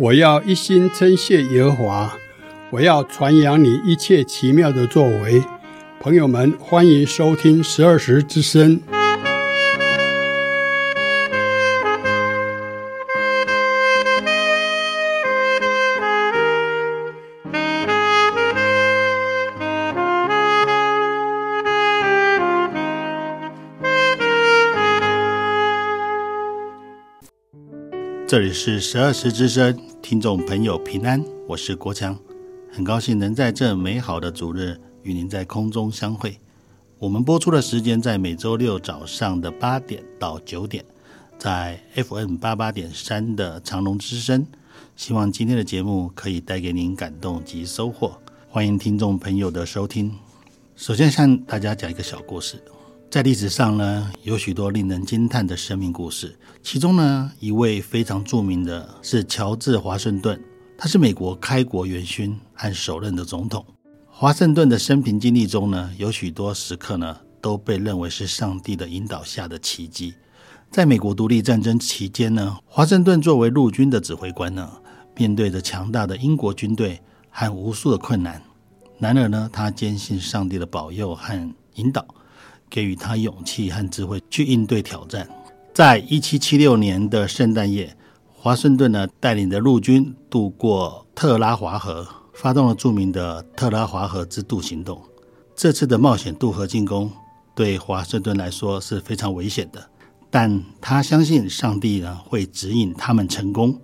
我要一心称谢耶和华，我要传扬你一切奇妙的作为。朋友们，欢迎收听十二时之声。这里是十二时之声，听众朋友平安，我是国强，很高兴能在这美好的主日与您在空中相会。我们播出的时间在每周六早上的八点到九点，在 FM 八八点三的长隆之声。希望今天的节目可以带给您感动及收获，欢迎听众朋友的收听。首先向大家讲一个小故事。在历史上呢，有许多令人惊叹的生命故事。其中呢，一位非常著名的是乔治华盛顿，他是美国开国元勋和首任的总统。华盛顿的生平经历中呢，有许多时刻呢，都被认为是上帝的引导下的奇迹。在美国独立战争期间呢，华盛顿作为陆军的指挥官呢，面对着强大的英国军队和无数的困难，然而呢，他坚信上帝的保佑和引导。给予他勇气和智慧去应对挑战。在一七七六年的圣诞夜，华盛顿呢带领着陆军渡过特拉华河，发动了著名的特拉华河之渡行动。这次的冒险渡河进攻对华盛顿来说是非常危险的，但他相信上帝呢会指引他们成功。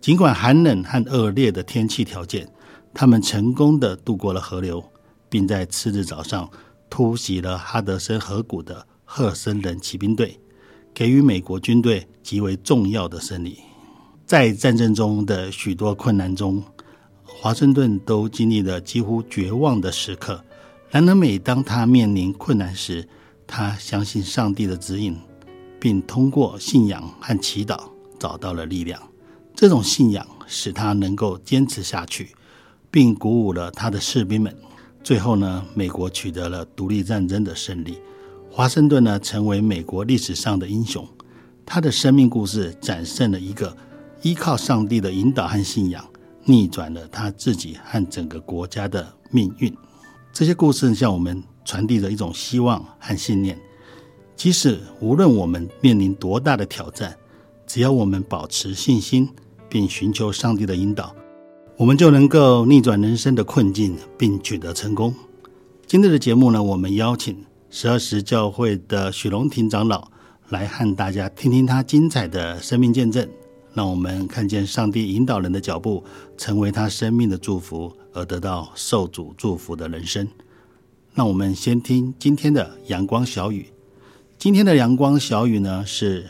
尽管寒冷和恶劣的天气条件，他们成功地渡过了河流，并在次日早上。突袭了哈德森河谷的赫森人骑兵队，给予美国军队极为重要的胜利。在战争中的许多困难中，华盛顿都经历了几乎绝望的时刻。然而，每当他面临困难时，他相信上帝的指引，并通过信仰和祈祷找到了力量。这种信仰使他能够坚持下去，并鼓舞了他的士兵们。最后呢，美国取得了独立战争的胜利，华盛顿呢成为美国历史上的英雄。他的生命故事展现了一个依靠上帝的引导和信仰，逆转了他自己和整个国家的命运。这些故事向我们传递着一种希望和信念，即使无论我们面临多大的挑战，只要我们保持信心，并寻求上帝的引导。我们就能够逆转人生的困境，并取得成功。今天的节目呢，我们邀请十二时教会的许荣廷长老来和大家听听他精彩的生命见证，让我们看见上帝引导人的脚步，成为他生命的祝福，而得到受主祝福的人生。让我们先听今天的阳光小语。今天的阳光小语呢，是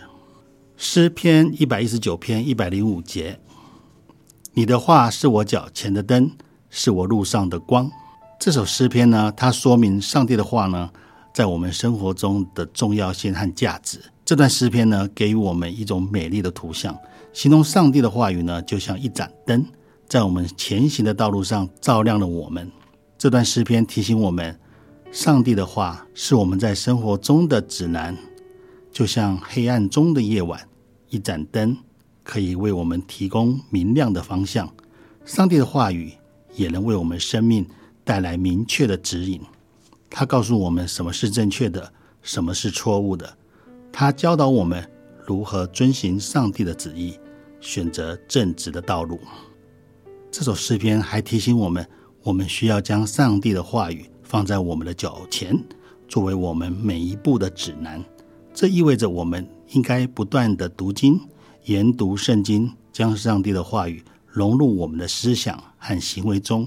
诗篇一百一十九篇一百零五节。你的话是我脚前的灯，是我路上的光。这首诗篇呢，它说明上帝的话呢，在我们生活中的重要性和价值。这段诗篇呢，给予我们一种美丽的图像，形容上帝的话语呢，就像一盏灯，在我们前行的道路上照亮了我们。这段诗篇提醒我们，上帝的话是我们在生活中的指南，就像黑暗中的夜晚，一盏灯。可以为我们提供明亮的方向，上帝的话语也能为我们生命带来明确的指引。他告诉我们什么是正确的，什么是错误的。他教导我们如何遵循上帝的旨意，选择正直的道路。这首诗篇还提醒我们，我们需要将上帝的话语放在我们的脚前，作为我们每一步的指南。这意味着我们应该不断地读经。研读圣经，将上帝的话语融入我们的思想和行为中。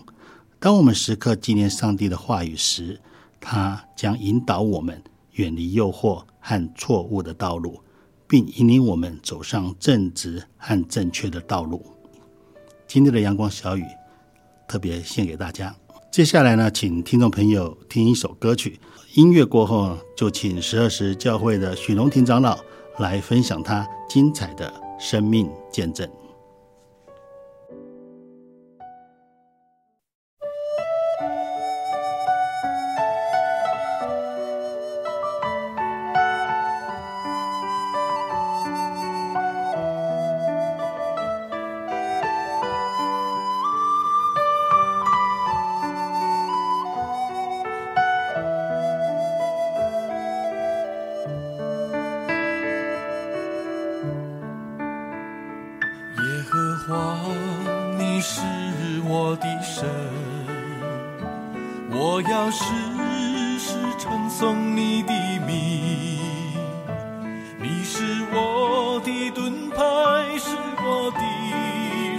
当我们时刻纪念上帝的话语时，他将引导我们远离诱惑和错误的道路，并引领我们走上正直和正确的道路。今天的阳光小雨特别献给大家。接下来呢，请听众朋友听一首歌曲。音乐过后，就请十二时教会的许荣廷长老来分享他精彩的。生命见证。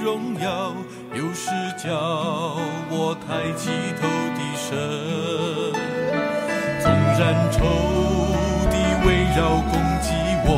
荣耀，有时叫我抬起头的神。纵然仇敌围绕攻击我，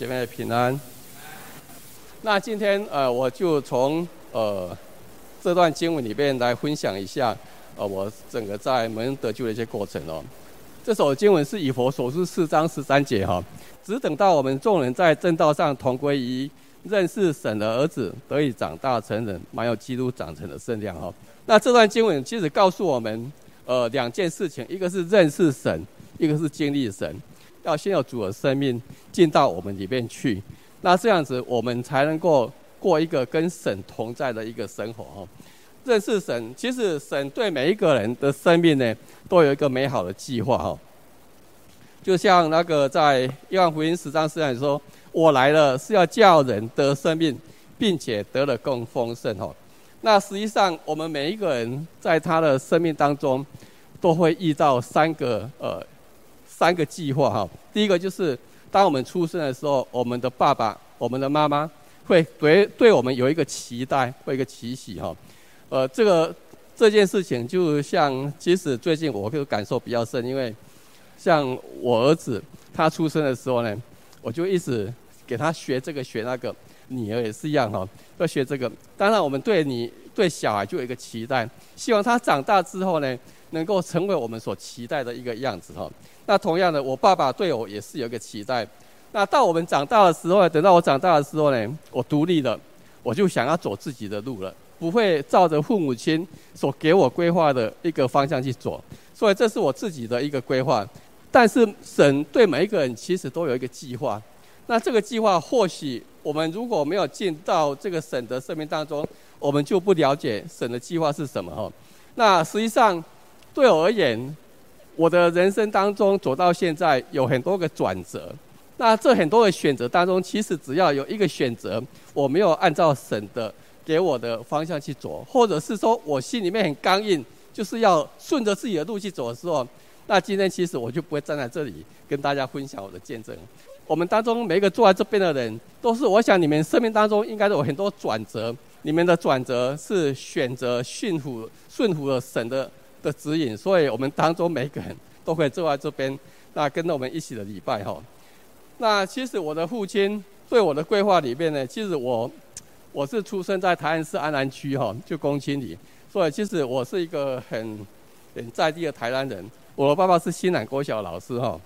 姐妹平安。那今天呃，我就从呃这段经文里面来分享一下呃我整个在蒙恩得救的一些过程哦。这首经文是以佛所书四章十三节哈、哦，只等到我们众人在正道上同归于，认识神的儿子，得以长大成人，满有基督长成的圣量哈、哦。那这段经文其实告诉我们呃两件事情，一个是认识神，一个是经历神。要先有主的生命进到我们里面去，那这样子我们才能够过一个跟神同在的一个生活哦。认识神，其实神对每一个人的生命呢，都有一个美好的计划哦。就像那个在约翰福音十章十三说：“我来了是要叫人得生命，并且得了更丰盛哦。”那实际上我们每一个人在他的生命当中，都会遇到三个呃。三个计划哈，第一个就是当我们出生的时候，我们的爸爸、我们的妈妈会对对我们有一个期待，会一个期许哈。呃，这个这件事情就像，其实最近我就感受比较深，因为像我儿子他出生的时候呢，我就一直给他学这个学那个，女儿也是一样哈，要学这个。当然，我们对你对小孩就有一个期待，希望他长大之后呢，能够成为我们所期待的一个样子哈。那同样的，我爸爸对我也是有一个期待。那到我们长大的时候，等到我长大的时候呢，我独立了，我就想要走自己的路了，不会照着父母亲所给我规划的一个方向去走。所以这是我自己的一个规划。但是神对每一个人其实都有一个计划。那这个计划或许我们如果没有进到这个神的生命当中，我们就不了解神的计划是什么哈。那实际上对我而言，我的人生当中走到现在有很多个转折。那这很多的选择当中，其实只要有一个选择，我没有按照神的给我的方向去走，或者是说我心里面很刚硬，就是要顺着自己的路去走的时候，那今天其实我就不会站在这里跟大家分享我的见证。我们当中每一个坐在这边的人，都是我想你们生命当中应该都有很多转折，你们的转折是选择顺服顺服了神的的指引，所以我们当中每个人都会坐在这边，那跟着我们一起的礼拜哈。那其实我的父亲对我的规划里面呢，其实我我是出生在台南市安南区哈，就公亲里，所以其实我是一个很很在地的台南人。我的爸爸是新南国小老师哈。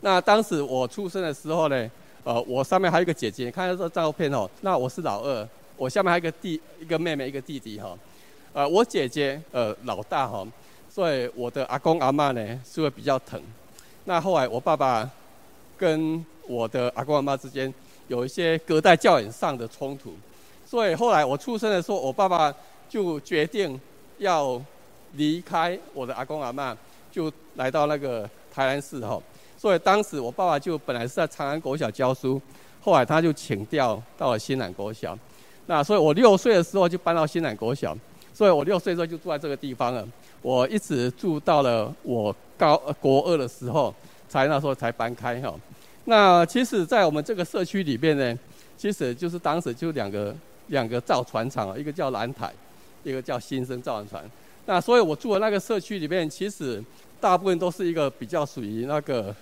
那当时我出生的时候呢，呃，我上面还有一个姐姐，看到这照片哦，那我是老二，我下面还有一个弟，一个妹妹，一个弟弟哈。呃，我姐姐呃老大哈，所以我的阿公阿嬷呢是会比较疼。那后来我爸爸。跟我的阿公阿妈之间有一些隔代教养上的冲突，所以后来我出生的时候，我爸爸就决定要离开我的阿公阿妈，就来到那个台南市哈。所以当时我爸爸就本来是在长安国小教书，后来他就请调到了新南国小。那所以我六岁的时候就搬到新南国小，所以我六岁时候就住在这个地方了。我一直住到了我高国二的时候。才那时候才搬开哈，那其实，在我们这个社区里边呢，其实就是当时就两个两个造船厂，一个叫蓝台，一个叫新生造船厂。那所以我住的那个社区里面，其实大部分都是一个比较属于那个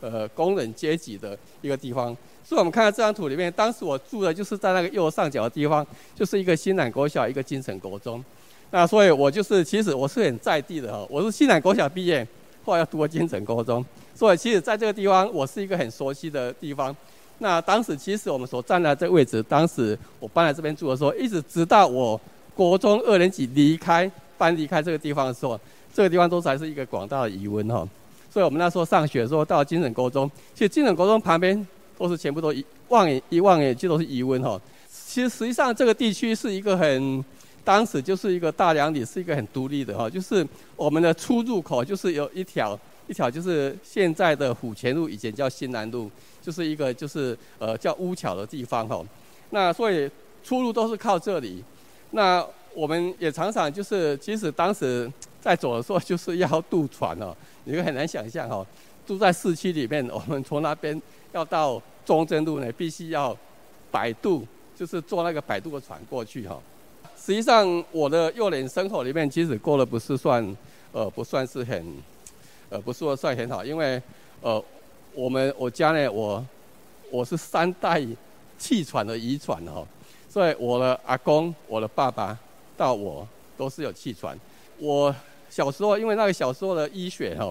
呃工人阶级的一个地方。所以我们看到这张图里面，当时我住的就是在那个右上角的地方，就是一个新南国小，一个精神国中。那所以我就是其实我是很在地的哈，我是新南国小毕业，后来要读精神国中。所以，其实在这个地方，我是一个很熟悉的地方。那当时，其实我们所站的这个位置，当时我搬来这边住的时候，一直直到我国中二年级离开搬离开这个地方的时候，这个地方都还是一个广大的鱼塭哈。所以我们那时候上学的时候，到了精神国中，其实精神国中旁边都是全部都一望眼一望眼就都是鱼塭哈。其实实际上这个地区是一个很，当时就是一个大梁里，是一个很独立的哈，就是我们的出入口就是有一条。一条就是现在的府前路，以前叫新南路，就是一个就是呃叫乌桥的地方哈。那所以出入都是靠这里。那我们也常常就是，即使当时在走的时候，就是要渡船哦。你就很难想象哈，住在市区里面，我们从那边要到中正路呢，必须要摆渡，就是坐那个摆渡的船过去哈。实际上，我的幼年生活里面，其实过得不是算呃不算是很。呃，不是说算很好，因为，呃，我们我家呢，我我是三代气喘的遗传哈，所以我的阿公、我的爸爸到我都是有气喘。我小时候因为那个小时候的医学哈，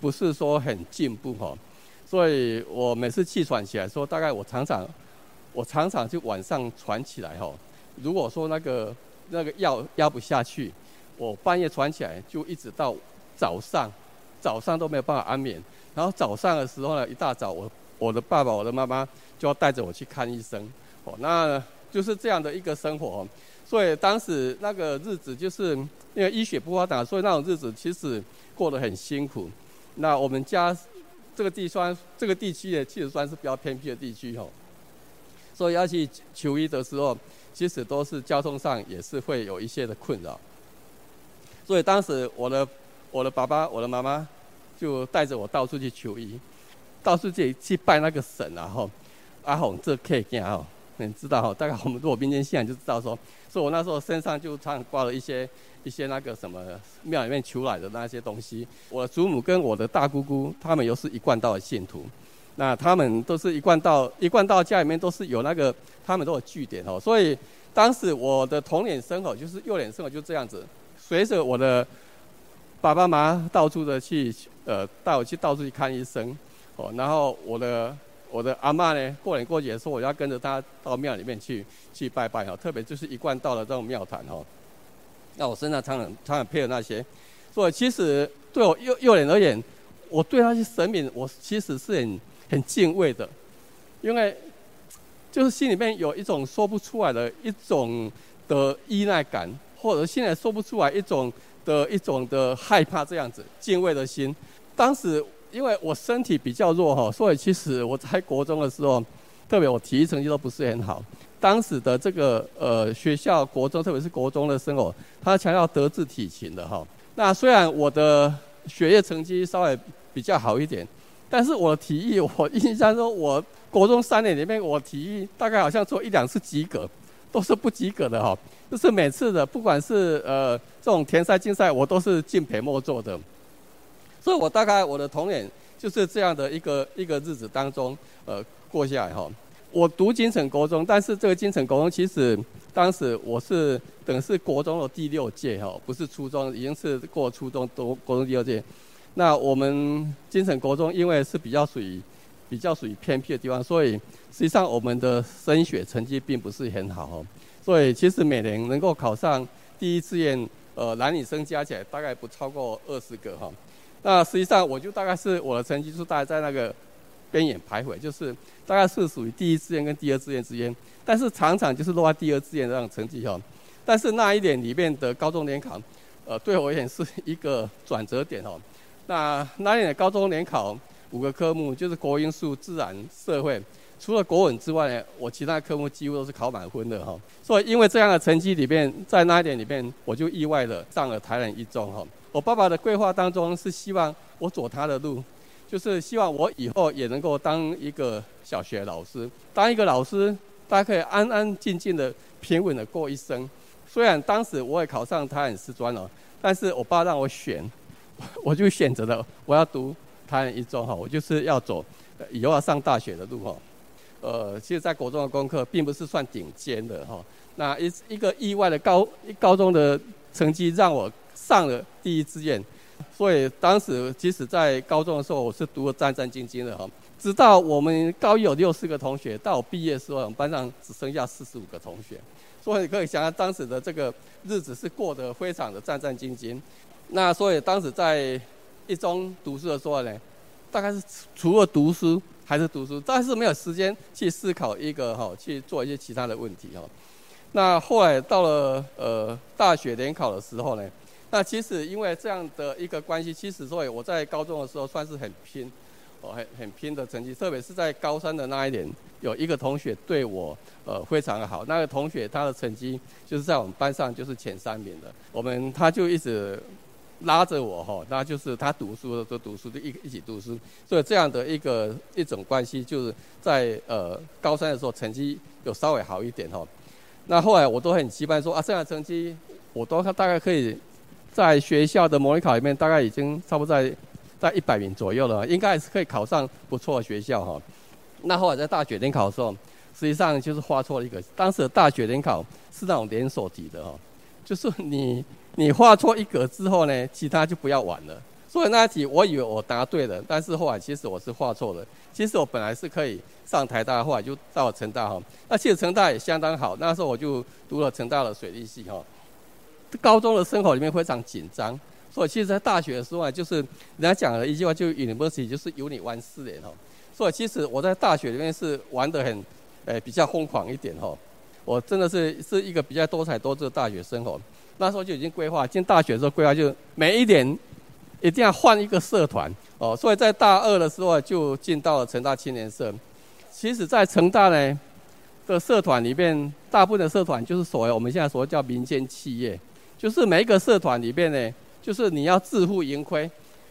不是说很进步哈，所以我每次气喘起来说，大概我常常我常常就晚上喘起来哈。如果说那个那个药压不下去，我半夜喘起来就一直到早上。早上都没有办法安眠，然后早上的时候呢，一大早我我的爸爸、我的妈妈就要带着我去看医生，哦，那就是这样的一个生活，所以当时那个日子就是因为医学不发达，所以那种日子其实过得很辛苦。那我们家这个地算这个地区也其实算是比较偏僻的地区哦，所以要去求医的时候，其实都是交通上也是会有一些的困扰。所以当时我的。我的爸爸、我的妈妈就带着我到处去求医，到处去去拜那个神啊！吼，阿红这可以讲吼，你知道？大概我们如果民间信仰就知道说，所以我那时候身上就常挂了一些一些那个什么庙里面求来的那些东西。我祖母跟我的大姑姑，他们又是一贯道的信徒，那他们都是一贯道，一贯道家里面都是有那个，他们都有据点哦。所以当时我的童年生活就是幼年生活就这样子，随着我的。爸爸妈妈到处的去，呃，带我去到处去看医生，哦，然后我的我的阿妈呢，过年过节的时候，我要跟着她到庙里面去去拜拜哈，特别就是一贯到了这种庙坛哈。那我身上常常常常配的那些，所以其实对我幼幼年而言，我对那些神明，我其实是很很敬畏的，因为就是心里面有一种说不出来的一种的依赖感，或者现在说不出来一种的一种的害怕这样子敬畏的心。当时因为我身体比较弱哈，所以其实我在国中的时候，特别我体育成绩都不是很好。当时的这个呃学校国中，特别是国中的生活，他强调德智体勤的哈。那虽然我的学业成绩稍微比较好一点，但是我的体育，我印象中我国中三年里面，我体育大概好像做一两次及格，都是不及格的哈。就是每次的不管是呃这种田赛竞赛，我都是进陪末座的。所以我大概我的童年就是这样的一个一个日子当中呃过下来哈。我读金城国中，但是这个金城国中其实当时我是等是国中的第六届哈，不是初中，已经是过初中读国中第六届。那我们金城国中因为是比较属于比较属于偏僻的地方，所以实际上我们的升学成绩并不是很好哦。所以其实每年能够考上第一志愿，呃，男女生加起来大概不超过二十个哈。那实际上我就大概是我的成绩是大概在那个。边缘徘徊，就是大概是属于第一志愿跟第二志愿之间，但是常常就是落在第二志愿这样成绩哈。但是那一年里面的高中联考，呃，对我而言是一个转折点哦。那那一年的高中联考五个科目就是国英数自然社会，除了国文之外呢，我其他科目几乎都是考满分的哈。所以因为这样的成绩里面，在那一年里面，我就意外的上了台南一中哈。我爸爸的规划当中是希望我走他的路。就是希望我以后也能够当一个小学老师，当一个老师，大家可以安安静静的、平稳的过一生。虽然当时我也考上台南师专了，但是我爸让我选，我就选择了我要读台南一中哈，我就是要走以后要上大学的路哈。呃，其实，在国中的功课并不是算顶尖的哈，那一一个意外的高高中的成绩让我上了第一志愿。所以当时即使在高中的时候，我是读的战战兢兢的哈。直到我们高一有六十个同学，到我毕业的时候，我们班上只剩下四十五个同学。所以你可以想象当时的这个日子是过得非常的战战兢兢。那所以当时在一中读书的时候呢，大概是除了读书还是读书，但是没有时间去思考一个哈，去做一些其他的问题哈。那后来到了呃大学联考的时候呢，那其实因为这样的一个关系，其实所以我在高中的时候算是很拼，哦，很很拼的成绩，特别是在高三的那一年，有一个同学对我呃非常的好，那个同学他的成绩就是在我们班上就是前三名的，我们他就一直拉着我哈，那就是他读书的时候读书就一一起读书，所以这样的一个一种关系，就是在呃高三的时候成绩有稍微好一点哈，那后来我都很期盼说啊，这样的成绩我都大概可以。在学校的模拟考里面，大概已经差不多在在一百名左右了，应该还是可以考上不错的学校哈。那后来在大学联考的时候，实际上就是画错了一个。当时的大学联考是那种连锁题的哈，就是你你画错一格之后呢，其他就不要玩了。所以那题我以为我答对了，但是后来其实我是画错了。其实我本来是可以上台大，后来就到了成大哈。那其实成大也相当好，那时候我就读了成大的水利系哈。高中的生活里面非常紧张，所以其实，在大学的时候啊，就是人家讲了一句话，就 University 就是有你玩四年哦。所以其实我在大学里面是玩得很，诶比较疯狂一点哦。我真的是是一个比较多彩多姿的大学生活。那时候就已经规划进大学的时候规划，就每一年一定要换一个社团哦。所以在大二的时候就进到了成大青年社。其实，在成大呢的社团里面，大部分的社团就是所谓我们现在所谓叫民间企业。就是每一个社团里边呢，就是你要自负盈亏，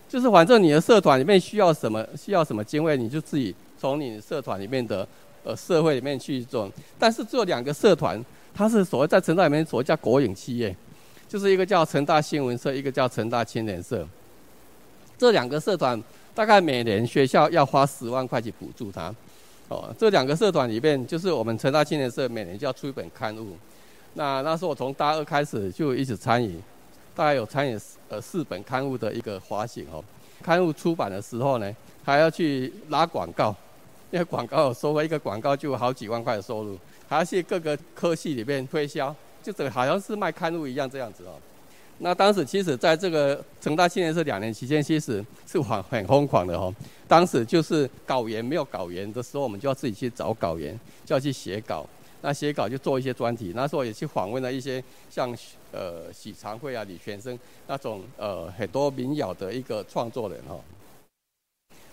就是反正你的社团里面需要什么，需要什么经费，你就自己从你社团里面的呃社会里面去做。但是只有两个社团，它是所谓在成大里面所谓叫国营企业，就是一个叫成大新闻社，一个叫成大青年社。这两个社团大概每年学校要花十万块去补助它。哦，这两个社团里边，就是我们成大青年社每年就要出一本刊物。那那时候我从大二开始就一直参与，大概有参与呃四本刊物的一个发行哦。刊物出版的时候呢，还要去拉广告，因为广告收费，一个广告就好几万块的收入，还要去各个科系里面推销，就这好像是卖刊物一样这样子哦。那当时其实在这个成大青年社两年期间，其实是很很疯狂的哦。当时就是稿源没有稿源的时候，我们就要自己去找稿源，就要去写稿。那写稿就做一些专题，那时候也去访问了一些像呃许长惠啊、李泉生那种呃很多民谣的一个创作人哦。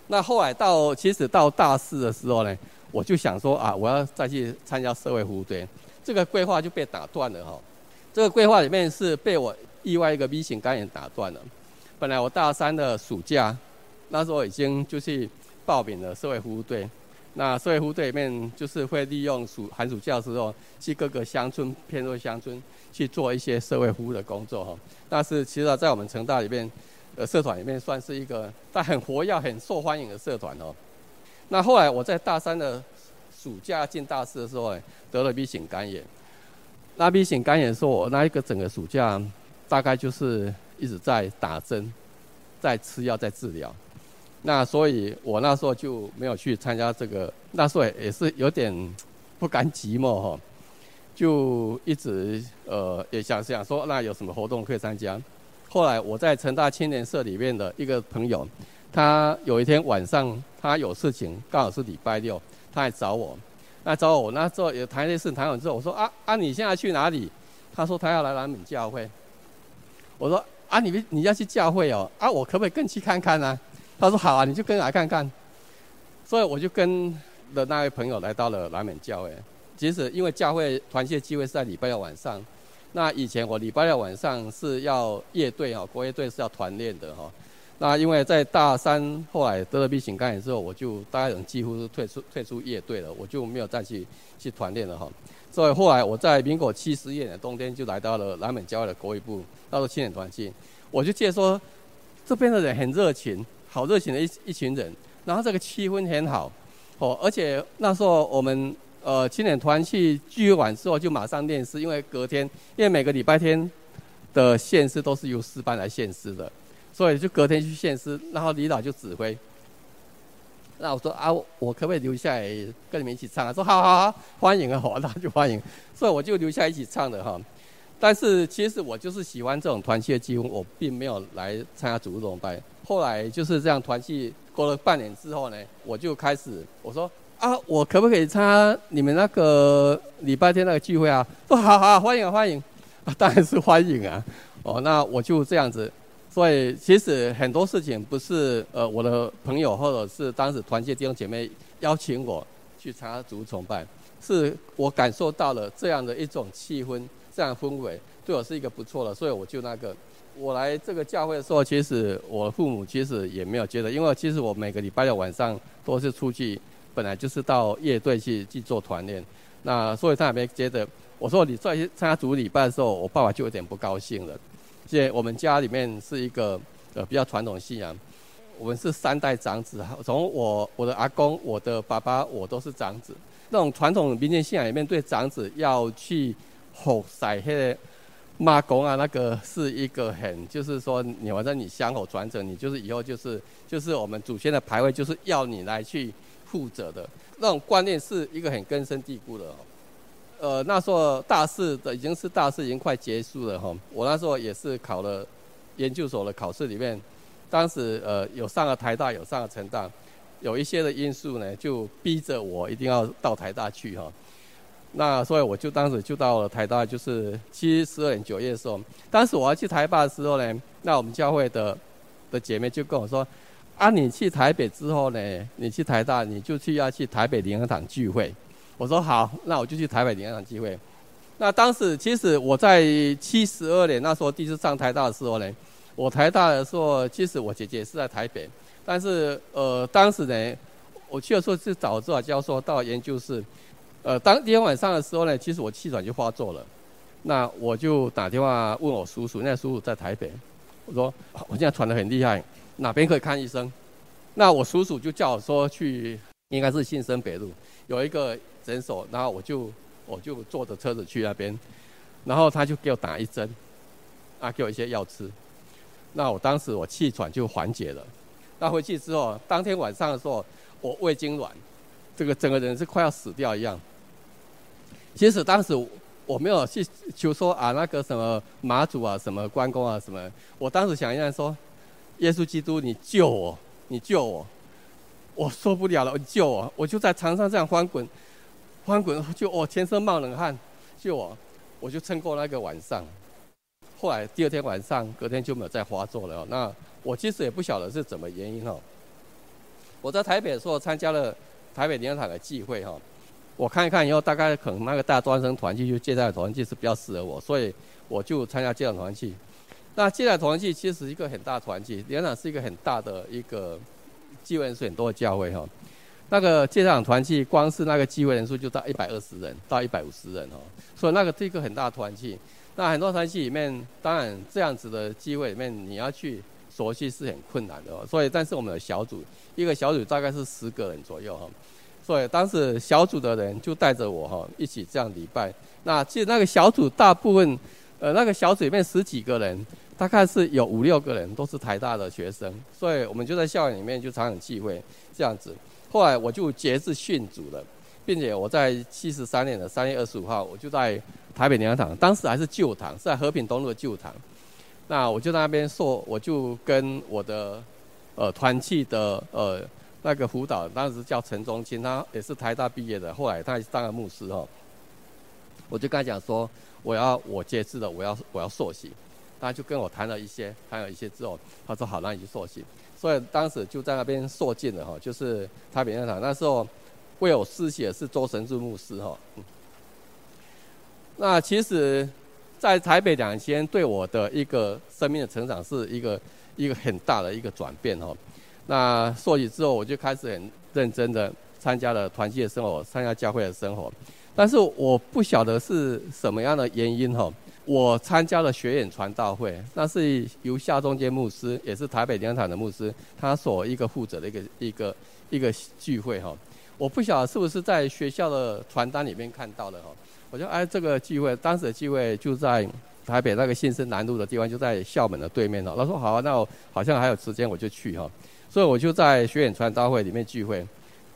那后来到其实到大四的时候呢，我就想说啊，我要再去参加社会服务队，这个规划就被打断了哈。这个规划里面是被我。意外一个 B 型肝炎打断了。本来我大三的暑假，那时候已经就去报名了社会服务队。那社会服务队里面就是会利用暑寒暑假的时候，去各个乡村、偏弱乡村去做一些社会服务的工作哈。但是其实，在我们成大里面，呃，社团里面算是一个但很活跃、很受欢迎的社团哦。那后来我在大三的暑假进大四的时候，得了 B 型肝炎。那 B 型肝炎的时候，我那一个整个暑假。大概就是一直在打针，在吃药，在治疗。那所以我那时候就没有去参加这个。那时候也是有点不甘寂寞哈，就一直呃也想想说，那有什么活动可以参加。后来我在成大青年社里面的一个朋友，他有一天晚上他有事情，刚好是礼拜六，他来找我。那找我那时候也谈一件事，谈完之后我说啊啊你现在去哪里？他说他要来南门教会。我说啊，你你要去教会哦，啊，我可不可以跟去看看呢、他说好啊，你就跟来看看。所以我就跟的那位朋友来到了南门教会。其实因为教会团契机会是在礼拜六晚上，那以前我礼拜六晚上是要乐队哦，国乐队是要团练的哈。那因为在大三后来得了 B 型肝炎之后，我就大概几乎是退出退出乐队了，我就没有再去去团练了哈。所以后来我在民国七十一年冬天就来到了南门教会的国语部，到了青年团契，我就记得说，这边的人很热情，好热情的一一群人，然后这个气氛很好，哦，而且那时候我们呃青年团去聚会完之后就马上练诗，因为隔天因为每个礼拜天的献诗都是由诗班来献诗的，所以就隔天去献诗，然后李导就指挥。那我说啊，我可不可以留下来跟你们一起唱啊？说好好好，欢迎啊，好，那就欢迎。所以我就留下来一起唱的哈。但是其实我就是喜欢这种团契的机会，我并没有来参加主日崇拜。后来就是这样团契过了半年之后呢，我就开始我说啊，我可不可以参加你们那个礼拜天那个聚会啊？说好好欢迎，欢迎，当然是欢迎啊。哦，那我就这样子。所以其实很多事情不是呃我的朋友或者是当时团契弟兄姐妹邀请我去参加主崇拜，是我感受到了这样的一种气氛，这样氛围对我是一个不错的，所以我就那个我来这个教会的时候，其实我父母其实也没有觉得，因为其实我每个礼拜六晚上都是出去，本来就是到乐队去去做团练，那所以他也没觉得。我说你再去参加主礼拜的时候，我爸爸就有点不高兴了。现我们家里面是一个呃比较传统信仰，我们是三代长子，从我我的阿公、我的爸爸，我都是长子。那种传统民间信仰里面，对长子要去吼塞那个妈公啊，那个是一个很就是说，你反正你香火传承，你就是以后就是就是我们祖先的牌位，就是要你来去负责的。那种观念是一个很根深蒂固的。呃，那时候大四的已经是大四，已经快结束了哈。我那时候也是考了研究所的考试里面，当时呃有上了台大，有上了成大，有一些的因素呢，就逼着我一定要到台大去哈。那所以我就当时就到了台大，就是七十二年九月的时候，当时我要去台大的时候呢，那我们教会的的姐妹就跟我说，啊，你去台北之后呢，你去台大，你就去要去台北联合堂聚会。我说好，那我就去台北领那场机会。那当时其实我在七十二年那时候第一次上台大的时候呢，我台大的时候，其实我姐姐是在台北，但是呃当时呢，我去的时候是找指导教授到研究室。呃，当天晚上的时候呢，其实我气喘就发作了。那我就打电话问我叔叔，那叔叔在台北，我说我现在喘得很厉害，哪边可以看医生？那我叔叔就叫我说去，应该是新生北路有一个。诊所，然后我就我就坐着车子去那边，然后他就给我打一针，啊，给我一些药吃，那我当时我气喘就缓解了。那回去之后，当天晚上的时候，我胃痉挛，这个整个人是快要死掉一样。其实当时我没有去求说啊，那个什么妈祖啊，什么关公啊，什么。我当时想一下说，耶稣基督，你救我，你救我，我受不了了，你救我！我就在床上这样翻滚，翻滚就我全身冒冷汗，救我！我就撑过那个晚上。后来第二天晚上，隔天就没有再发作了。那我其实也不晓得是怎么原因哦。我在台北的时候参加了台北灵粮堂的聚会哈。我看一看以后，大概可能那个大专生团契就接待团契是比较适合我，所以我就参加接待团契。那接待团契其实一个很大团契，连长是一个很大的一个聚会人数很多的教会哈。那个接待团契光是那个聚会人数就到一百二十人到一百五十人哦，所以那个是一个很大的团契。那很多团契里面，当然这样子的聚会里面你要去熟悉是很困难的哦。所以但是我们的小组一个小组大概是十个人左右哈。所以当时小组的人就带着我哈一起这样礼拜。那其实那个小组大部分，呃，那个小组里面十几个人，大概是有五六个人都是台大的学生。所以我们就在校园里面就常常聚会这样子。后来我就节制训组了，并且我在七十三年的三月二十五号，我就在台北灵粮堂，当时还是旧堂，是在和平东路的旧堂。那我就在那边说，我就跟我的呃团契的呃。那个辅导当时叫陈忠清，他也是台大毕业的，后来他也当了牧师哦。我就跟他讲说，我要我接旨的，我要我要受洗。他就跟我谈了一些，谈了一些之后，他说好，那你就受洗。所以当时就在那边受浸了哈，就是台北灵粮堂。那时候为我施洗的是周神柱牧师哈。那其实，在台北两千对我的一个生命的成长是一个一个很大的一个转变哈。那受洗之后，我就开始很认真的参加了团契的生活，参加教会的生活。但是我不晓得是什么样的原因哈，我参加了学演传道会，那是由夏中间牧师，也是台北灵粮堂的牧师，他所一个负责的一个一个一个聚会哈。我不晓得是不是在学校的传单里面看到的哈。我就哎，这个聚会，当时的聚会就在台北那个新生南路的地方，就在校门的对面哈。他说好啊，那我好像还有时间，我就去哈。所以我就在学演传道会里面聚会，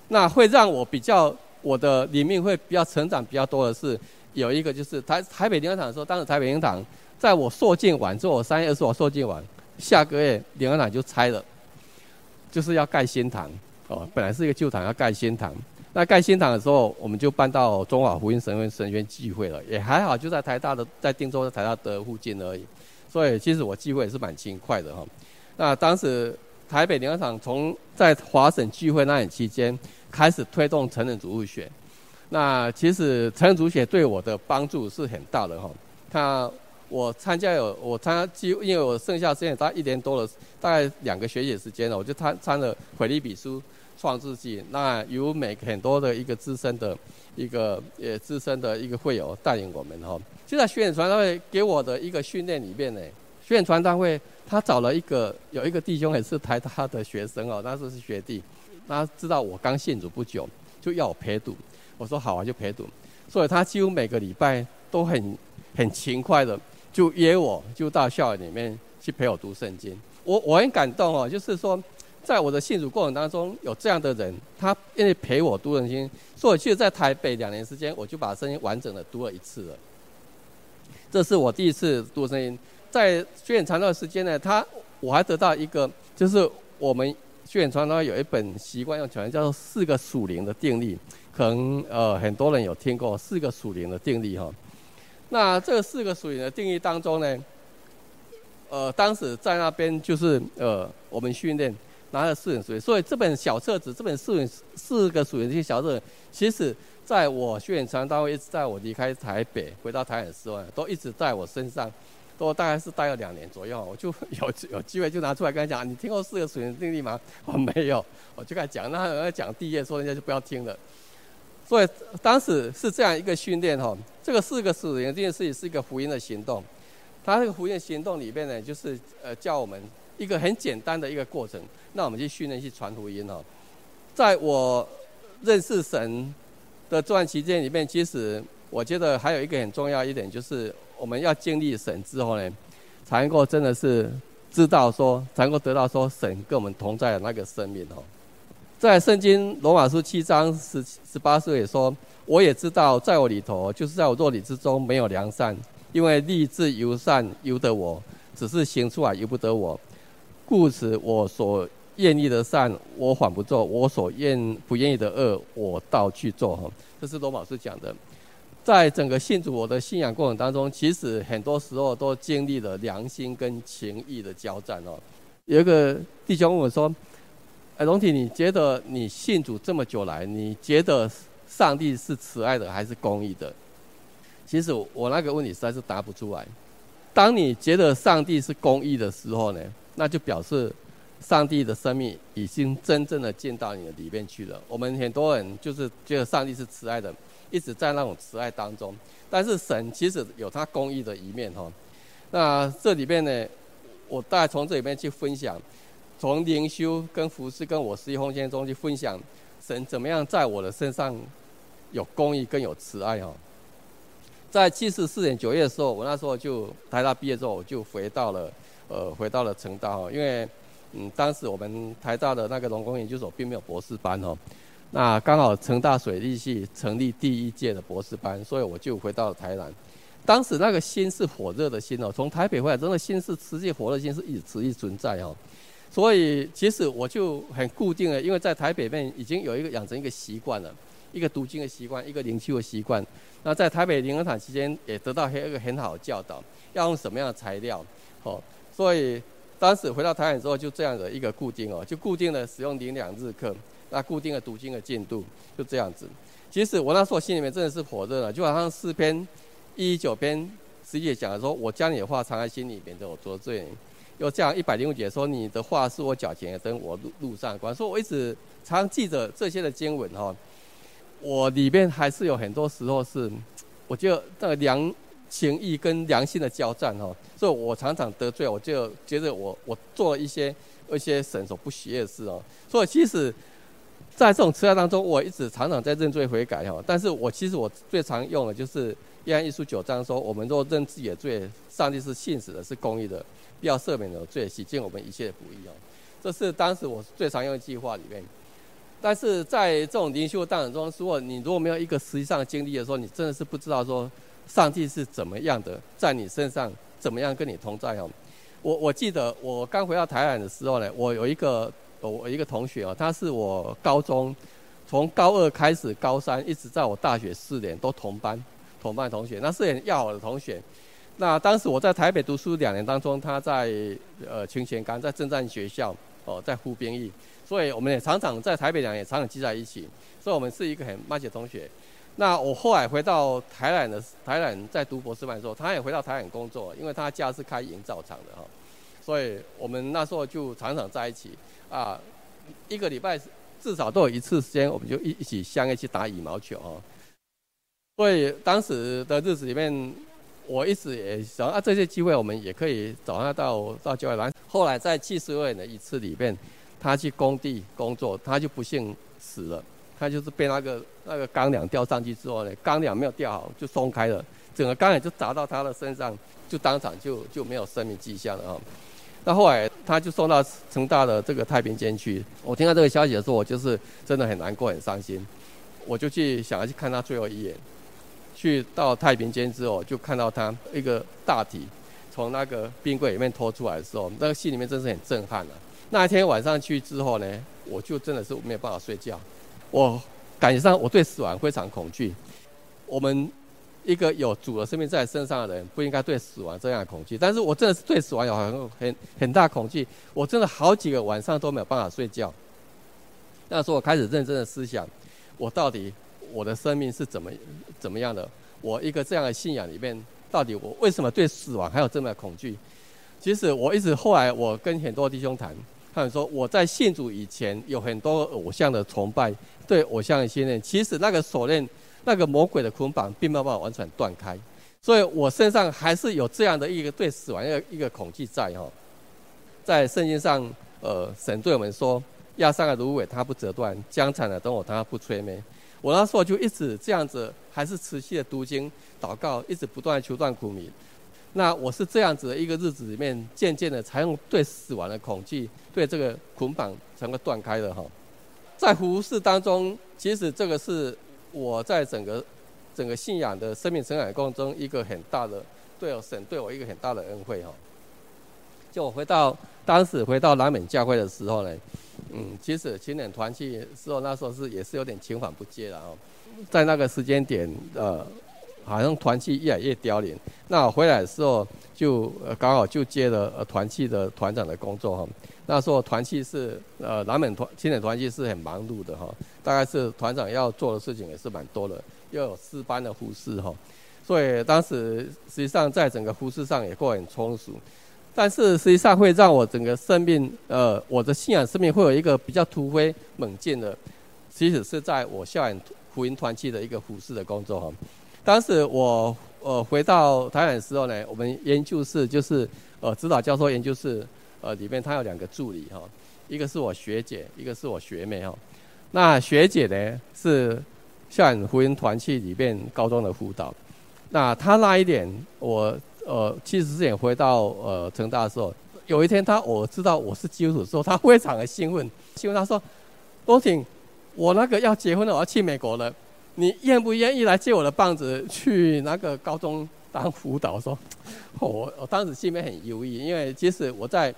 那会让我比较我的里面会比较成长比较多的是，有一个就是台台北灵粮堂的时候，当时台北灵粮堂在我受浸完之后，三月二十号受浸完，下个月联合堂就拆了，就是要盖新堂。哦，本来是一个旧堂要盖新堂，那盖新堂的时候，我们就搬到中华福音神学神学院聚会了，也还好，就在台大的在定州的台大的附近而已，所以其实我聚会也是蛮勤快的哈，那当时。台北灵粮堂从在华省聚会那年期间开始推动成人主日学，那其实成人主学对我的帮助是很大的哈。他我参加有我参加，因为我剩下时间大概一年多了，大概两个学期时间了，我就参参了腓立比书创世纪。那有每很多的一个资深的一个也资深的一个会友带领我们哈。就在宣传道会给我的一个训练里面呢，宣传道会。他找了一个有一个弟兄也是台大的学生哦，那时候是学弟，他知道我刚信主不久，就要我陪读。我说好啊，就陪读。所以他几乎每个礼拜都很很勤快的，就约我就到校园里面去陪我读圣经。我我很感动哦，就是说在我的信主过程当中有这样的人，他愿意陪我读圣经。所以其实在台北两年时间，我就把圣经完整的读了一次了。这是我第一次读圣经。在学远传道的时间呢，他我还得到一个，就是我们学远传道有一本习惯用讲，叫做四个属灵的定律，可能呃很多人有听过四个属灵的定律哈。那这四个属灵的定义当中呢，呃当时在那边就是呃我们训练拿了四本属灵，所以这本小册子，这本四四个属灵这些小册子，其实在我学远传道一直在我离开台北回到台北的时候，都一直在我身上。都大概是待了两年左右，我就有 有机会就拿出来跟他讲，你听过四个属灵定律吗？我没有，我就跟他讲，那人家讲第一页，说人家就不要听了。所以当时是这样一个训练哈，这个四个属灵定律是是一个福音的行动，他这个福音行动里面呢，就是呃教我们一个很简单的一个过程，那我们去训练去传福音哈。在我认识神的这段期间里面，其实我觉得还有一个很重要一点就是。我们要经历神之后呢，才能够真的是知道说，才能够得到说神跟我们同在的那个生命哦。在圣经罗马书七章十十八节也说，我也知道在我里头，就是在我肉体之中没有良善，因为立志由善由得我，只是行出来由不得我。故此，我所愿意的善，我反不做；我所愿不愿意的恶，我倒去做。哈，这是罗马书讲的。在整个信主我的信仰过程当中，其实很多时候都经历了良心跟情义的交战哦。有一个弟兄问我说。哎，龙体，你觉得你信主这么久来，你觉得上帝是慈爱的还是公义的？其实我那个问题实在是答不出来。当你觉得上帝是公义的时候呢，那就表示上帝的生命已经真正的进到你的里面去了。我们很多人就是觉得上帝是慈爱的，一直在那种慈爱当中。但是神其实有他公义的一面哈。那这里面呢，我大概从这里面去分享。从灵修跟服事跟我实际奉献中去分享，神怎么样在我的身上有公义跟有慈爱哈。在七十四年九月的时候，我那时候就台大毕业之后，我就回到了呃回到了成大哈，因为嗯当时我们台大的那个龙工研究所并没有博士班哈，那刚好成大水利系成立第一届的博士班，所以我就回到了台南。当时那个心是火热的心哦，从台北回来，真的心是持续火热心是一直持续存在哦。所以其实我就很固定了，因为在台北面已经有一个养成一个习惯了，一个读经的习惯，一个灵修的习惯。那在台北灵恩堂期间也得到一个很好的教导，要用什么样的材料，哦，所以当时回到台南之后就这样的一个固定哦，就固定的使用灵两日课，那固定的读经的进度就这样子。其实我那时候心里面真的是火热了，就好像诗篇一一九篇十一节讲的说：“我将你的话藏在心里，免得我作罪。”又这样一百零五节说：“你的话是我脚前的灯，我路路上光。”说我一直常记着这些的经文哈，我里面还是有很多时候是，我觉得那个良情义跟良心的交战哈，所以我常常得罪，我就觉得我我做了一些一些神所不喜悦的事哦。所以其实，在这种慈爱当中，我一直常常在认罪悔改哈。但是我其实我最常用的就是约翰一书九章说：“我们若认自己的罪，上帝是信实的，是公义的。”必要赦免的罪，洗净我们一切的不义哦。这是当时我最常用的计划里面。但是在这种灵修的过程中，如果你如果没有一个实际上的经历的时候，你真的是不知道说上帝是怎么样的在你身上，怎么样跟你同在哦。我我记得我刚回到台湾的时候呢，我有一个我一个同学哦，他是我高中从高二开始，高三一直在我大学四年都同班同班同学，那是很要好的同学。那当时我在台北读书两年当中，他在呃清泉岗在正战学校哦，在服兵役，所以我们也常常在台北两年常常聚在一起，所以我们是一个很默契的同学。那我后来回到台南的台南在读博士班的时候，他也回到台南工作，因为他家是开营造厂的哈，所以我们那时候就常常在一起啊，一个礼拜至少都有一次时间，我们就一一起相约去打羽毛球哈。所以当时的日子里面。我一直也想啊，这些机会我们也可以找他到到教会来。后来在七十二年的一次里面，他去工地工作，他就不幸死了。他就是被那个那个钢梁吊上去之后呢，钢梁没有吊好就松开了，整个钢梁就砸到他的身上，就当场就就没有生命迹象了啊。那后来他就送到成大的这个太平间去。我听到这个消息的时候，我就是真的很难过很伤心，我就去想要去看他最后一眼。去到太平间之后，就看到他一个大体从那个冰柜里面拖出来的时候，那个心里面真是很震撼了。那一天晚上去之后呢，我就真的是没有办法睡觉。我感觉上我对死亡非常恐惧。我们一个有主的生命在身上的人，不应该对死亡这样的恐惧。但是我真的是对死亡有很很很大恐惧。我真的好几个晚上都没有办法睡觉。那时候我开始认真的思想，我到底。我的生命是怎么怎么样的？我一个这样的信仰里面，到底我为什么对死亡还有这么恐惧？其实我一直后来我跟很多弟兄谈，他们说我在信主以前有很多偶像的崇拜，对偶像的信念，其实那个锁链、那个魔鬼的捆绑，并没有办法完全断开，所以我身上还是有这样的一个对死亡一个一个恐惧在哈。在圣经上，呃，神对我们说：压伤的芦苇它不折断，将残的灯火它不吹灭。我那时候就一直这样子，还是持续的读经、祷告，一直不断的求断苦迷。那我是这样子的一个日子里面，渐渐的才用对死亡的恐惧、对这个捆绑，才能够断开的哈。在服事当中，其实这个是我在整个整个信仰的生命成长过程中一个很大的对我神对我一个很大的恩惠哈。就我回到当时回到南美教会的时候呢，嗯，其实青年团契时候那时候是也是有点青黄不接的哈，在那个时间点呃。好像团契越来越凋零。那回来的时候就呃刚好就接了团契的团长的工作哈。那时候团契是呃南门团青年团契是很忙碌的哈，大概是团长要做的事情也是蛮多的，又有四班的服事哈，所以当时实际上在整个服事上也过很充实。但是实际上会让我整个生命呃我的信仰生命会有一个比较突飞猛进的，其实是在我校园福音团契的一个服饰的工作哈。当时我呃回到台湾的时候呢，我们研究室就是呃指导教授研究室呃里面他有两个助理哈，一个是我学姐，一个是我学妹哈。那学姐呢是校园福音团契里面高中的辅导，那她那一点我呃其实是也回到呃成大的时候，有一天她我知道我是基督徒的时候，她非常的兴奋，兴奋她说：“多挺，我那个要结婚了，我要去美国了。”你愿不愿意来借我的棒子去那个高中当辅导？说，我我当时心里面很犹豫，因为其实我在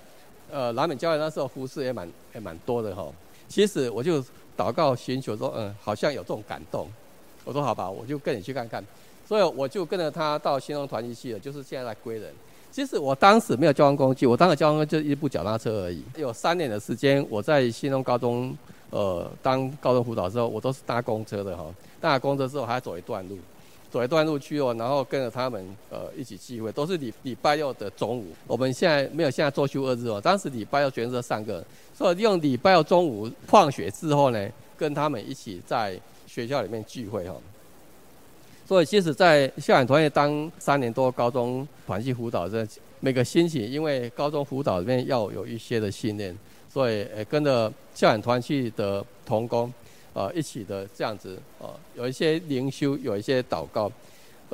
呃南美教会那时候服事也蛮也蛮多的哈。其实我就祷告寻求说，嗯，好像有这种感动。我说好吧，我就跟你去看看。所以我就跟着他到新农团契去了，就是现在在归人。其实我当时没有交通工具，我当时交通工具就一部脚踏车而已。有三年的时间，我在新农高中呃当高中辅导的时候，我都是搭公车的哈。大公车之后还要走一段路，走一段路去哦，然后跟着他们呃一起聚会，都是礼礼拜六的中午。我们现在没有现在周休二日哦，当时礼拜六全是上课，所以用礼拜六中午放学之后呢，跟他们一起在学校里面聚会哈。所以其实，在校园团契当三年多高中团契辅导这每个星期，因为高中辅导里面要有一些的训练，所以呃跟着校园团去的同工。呃，一起的这样子，呃，有一些灵修，有一些祷告，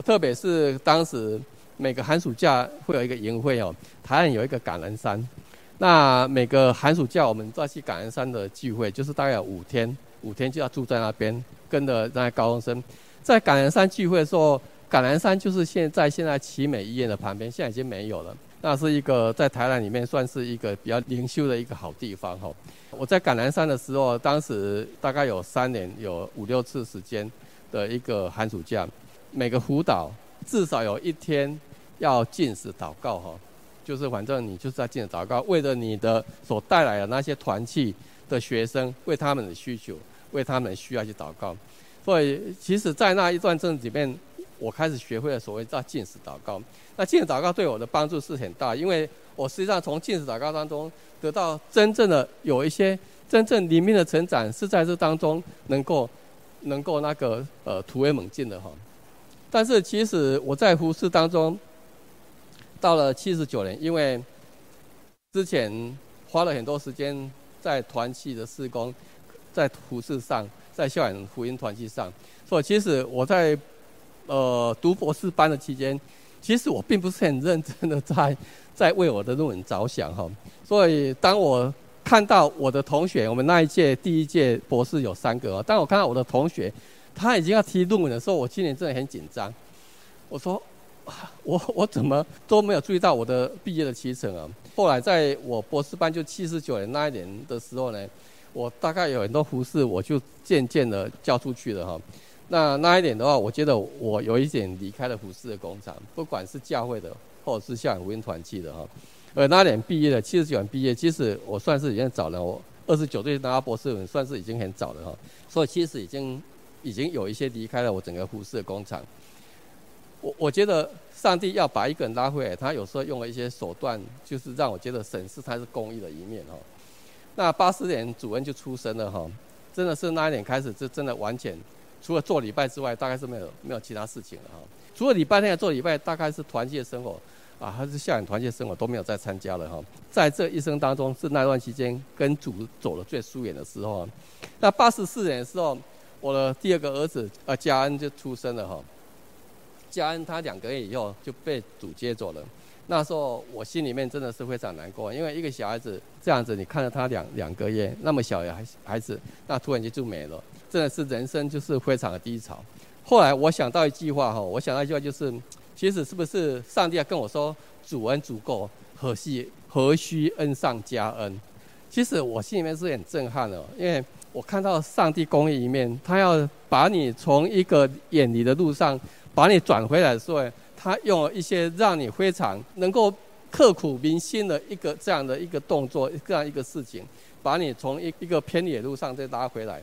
特别是当时每个寒暑假会有一个营会哦，台湾有一个感恩山，那每个寒暑假我们再去感恩山的聚会，就是大概有五天，五天就要住在那边，跟着那些高中生，在感恩山聚会的时候，感恩山就是现在现在奇美医院的旁边，现在已经没有了，那是一个在台南里面算是一个比较灵修的一个好地方哈。我在橄榄山的时候，当时大概有三年，有五六次时间的一个寒暑假，每个辅导至少有一天要进食祷告哈，就是反正你就是在进食祷告，为了你的所带来的那些团契的学生，为他们的需求，为他们需要去祷告。所以，其实，在那一段阵子里面，我开始学会了所谓叫进食祷告。那禁食祷告对我的帮助是很大，因为我实际上从禁食祷告当中。得到真正的有一些真正里面的成长，是在这当中能够能够那个呃突飞猛进的哈。但是其实我在胡适当中，到了七十九年，因为之前花了很多时间在团契的施工，在胡适上，在校园福音团契上，所以其实我在呃读博士班的期间，其实我并不是很认真的在在为我的论文着想哈。所以，当我看到我的同学，我们那一届第一届博士有三个。当我看到我的同学，他已经要提论文的时候，我心里真的很紧张。我说，我我怎么都没有注意到我的毕业的期程啊？后来在我博士班就七十九年那一年的时候呢，我大概有很多服事，我就渐渐的交出去了哈。那那一年的话，我觉得我有一点离开了服事的工厂，不管是教会的，或者是校园福音团契的哈。呃，那年毕业的，七十九年毕业，其实我算是已经早了。我二十九岁拿到博士文，算是已经很早了哈。所以其实已经已经有一些离开了我整个服事的工厂。我我觉得上帝要把一个人拉回来，他有时候用了一些手段，就是让我觉得审视他是公益的一面哈。那八四年主任就出生了哈，真的是那一年开始，就真的完全除了做礼拜之外，大概是没有没有其他事情了哈。除了礼拜天做礼拜，大概是团契生活。啊，还是校园团契生活都没有再参加了哈。在这一生当中，是那段期间跟主走的最疏远的时候。那八十四年的时候，我的第二个儿子呃嘉恩就出生了哈。嘉恩他两个月以后就被主接走了。那时候我心里面真的是非常难过，因为一个小孩子这样子，你看着他两两个月那么小的孩孩子，那突然间就没了，真的是人生就是非常的低潮。后来我想到一句话哈，我想到一句话就是，其实是不是上帝要跟我说，主恩足够，何须何须恩上加恩？其实我心里面是很震撼的，因为我看到上帝公义一面，他要把你从一个远离的路上把你转回来的时候。他用了一些让你非常能够刻骨铭心的一个这样的一个动作，这样一个事情，把你从一一个偏离的路上再拉回来。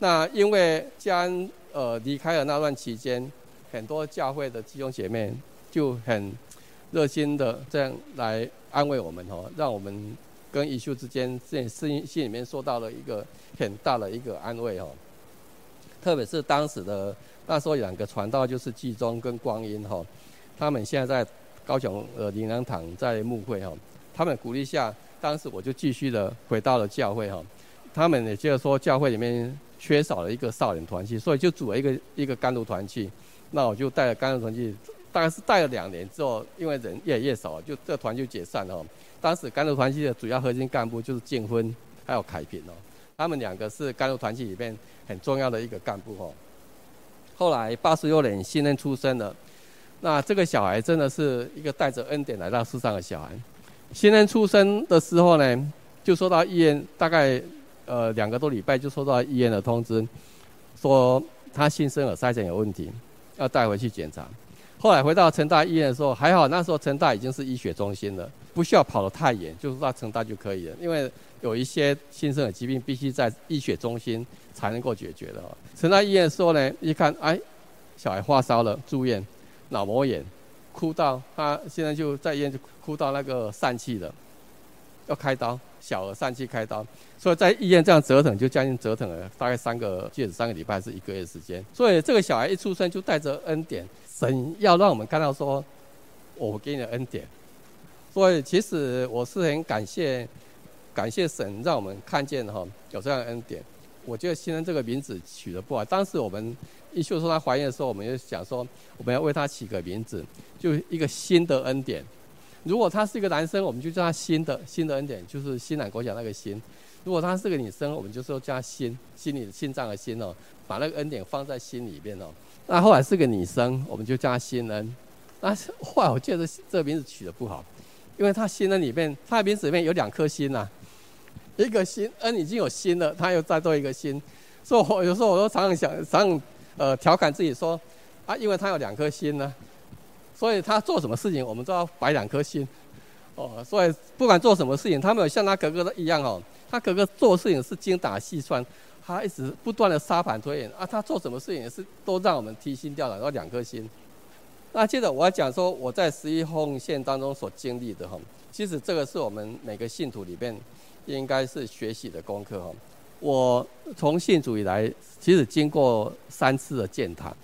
那因为家恩呃离开了那段期间，很多教会的弟兄姐妹就很热心的这样来安慰我们哦，让我们跟异修之间在心心里面受到了一个很大的一个安慰哦。特别是当时的那时候两个传道就是济中跟光阴哈。他们现在在高雄呃灵粮堂在牧会哈，他们鼓励下，当时我就继续的回到了教会哈。他们也就是说教会里面缺少了一个少年团契，所以就组了一个一个甘露团契。那我就带了甘露团契，大概是带了两年之后，因为人越来越少，就这团就解散了。当时甘露团契的主要核心干部就是建芬还有凯平哦，他们两个是甘露团契里面很重要的一个干部哦。后来八十六年新人出生了。那这个小孩真的是一个带着恩典来到世上的小孩。新人出生的时候呢，就说到医院大概呃两个多礼拜就收到医院的通知，说他新生儿筛检有问题，要带回去检查。后来回到成大医院的时候，还好那时候成大已经是医学中心了，不需要跑得太远，就是到成大就可以了。因为有一些新生儿疾病必须在医学中心才能够解决的。成大医院说呢，一看哎，小孩发烧了，住院。脑膜炎，哭到他现在就在医院就哭到那个疝气了，要开刀，小儿疝气开刀，所以在医院这样折腾就将近折腾了大概三个，接着三个礼拜是一个月时间。所以这个小孩一出生就带着恩典，神要让我们看到说，我给你的恩典。所以其实我是很感谢，感谢神让我们看见哈有这样的恩典。我觉得新人这个名字取得不好，当时我们。一秀说她怀孕的时候，我们就想说，我们要为她起个名字，就一个新的恩典。如果他是一个男生，我们就叫他新的新的恩典，就是新南国小那个新。如果他是个女生，我们就说叫他心，心里心脏的心哦，把那个恩典放在心里面哦。那后来是个女生，我们就叫她新恩。那后来我觉得这个名字取得不好，因为他新恩里面，他的名字里面有两颗心呐，一个心恩已经有心了，他又再多一个心，所以我有时候我都常常想，常常。呃，调侃自己说，啊，因为他有两颗心呢，所以他做什么事情，我们都要摆两颗心，哦，所以不管做什么事情，他没有像他哥哥一样哦，他哥哥做事情是精打细算，他一直不断的沙盘推演啊，他做什么事情也是都让我们提心吊胆，要两颗心。那接着我要讲说，我在十一奉献当中所经历的哈，其实这个是我们每个信徒里面应该是学习的功课哈。我从信主以来，其实经过三次的建堂，